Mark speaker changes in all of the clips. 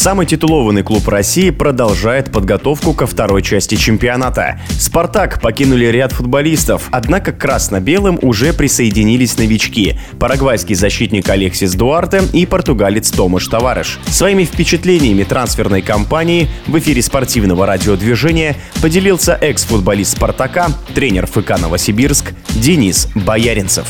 Speaker 1: Самый титулованный клуб России продолжает подготовку ко второй части чемпионата. «Спартак» покинули ряд футболистов, однако к красно-белым уже присоединились новички – парагвайский защитник Алексис Дуарте и португалец Томаш Товарыш. Своими впечатлениями трансферной кампании в эфире спортивного радиодвижения поделился экс-футболист «Спартака», тренер ФК «Новосибирск» Денис Бояринцев.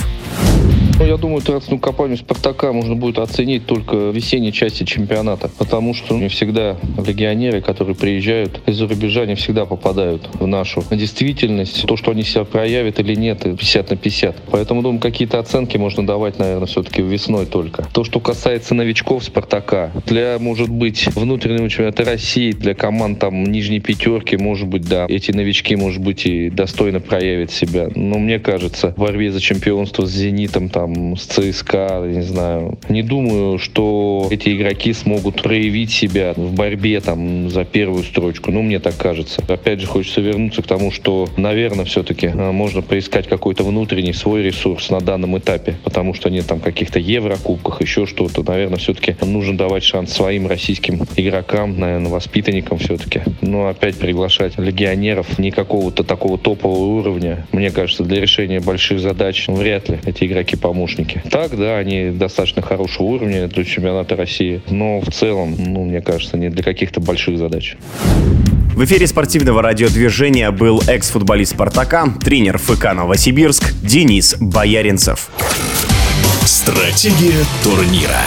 Speaker 2: Ну, я думаю, трансферную кампанию «Спартака» можно будет оценить только в весенней части чемпионата, потому что не всегда легионеры, которые приезжают из-за рубежа, не всегда попадают в нашу действительность. То, что они себя проявят или нет, 50 на 50. Поэтому, думаю, какие-то оценки можно давать, наверное, все-таки весной только. То, что касается новичков «Спартака», для, может быть, внутреннего чемпионата России, для команд там нижней пятерки, может быть, да, эти новички, может быть, и достойно проявят себя. Но мне кажется, в борьбе за чемпионство с «Зенитом» там там, с ЦСКА, не знаю. Не думаю, что эти игроки смогут проявить себя в борьбе там за первую строчку. Ну, мне так кажется. Опять же, хочется вернуться к тому, что, наверное, все-таки э, можно поискать какой-то внутренний свой ресурс на данном этапе, потому что нет там каких-то еврокубках, еще что-то. Наверное, все-таки нужно давать шанс своим российским игрокам, наверное, воспитанникам все-таки. Но опять приглашать легионеров не какого-то такого топового уровня, мне кажется, для решения больших задач вряд ли эти игроки помогут помощники. Так, да, они достаточно хорошего уровня для чемпионата России, но в целом, ну, мне кажется, не для каких-то больших задач.
Speaker 1: В эфире спортивного радиодвижения был экс-футболист «Спартака», тренер ФК «Новосибирск» Денис Бояринцев.
Speaker 3: Стратегия турнира.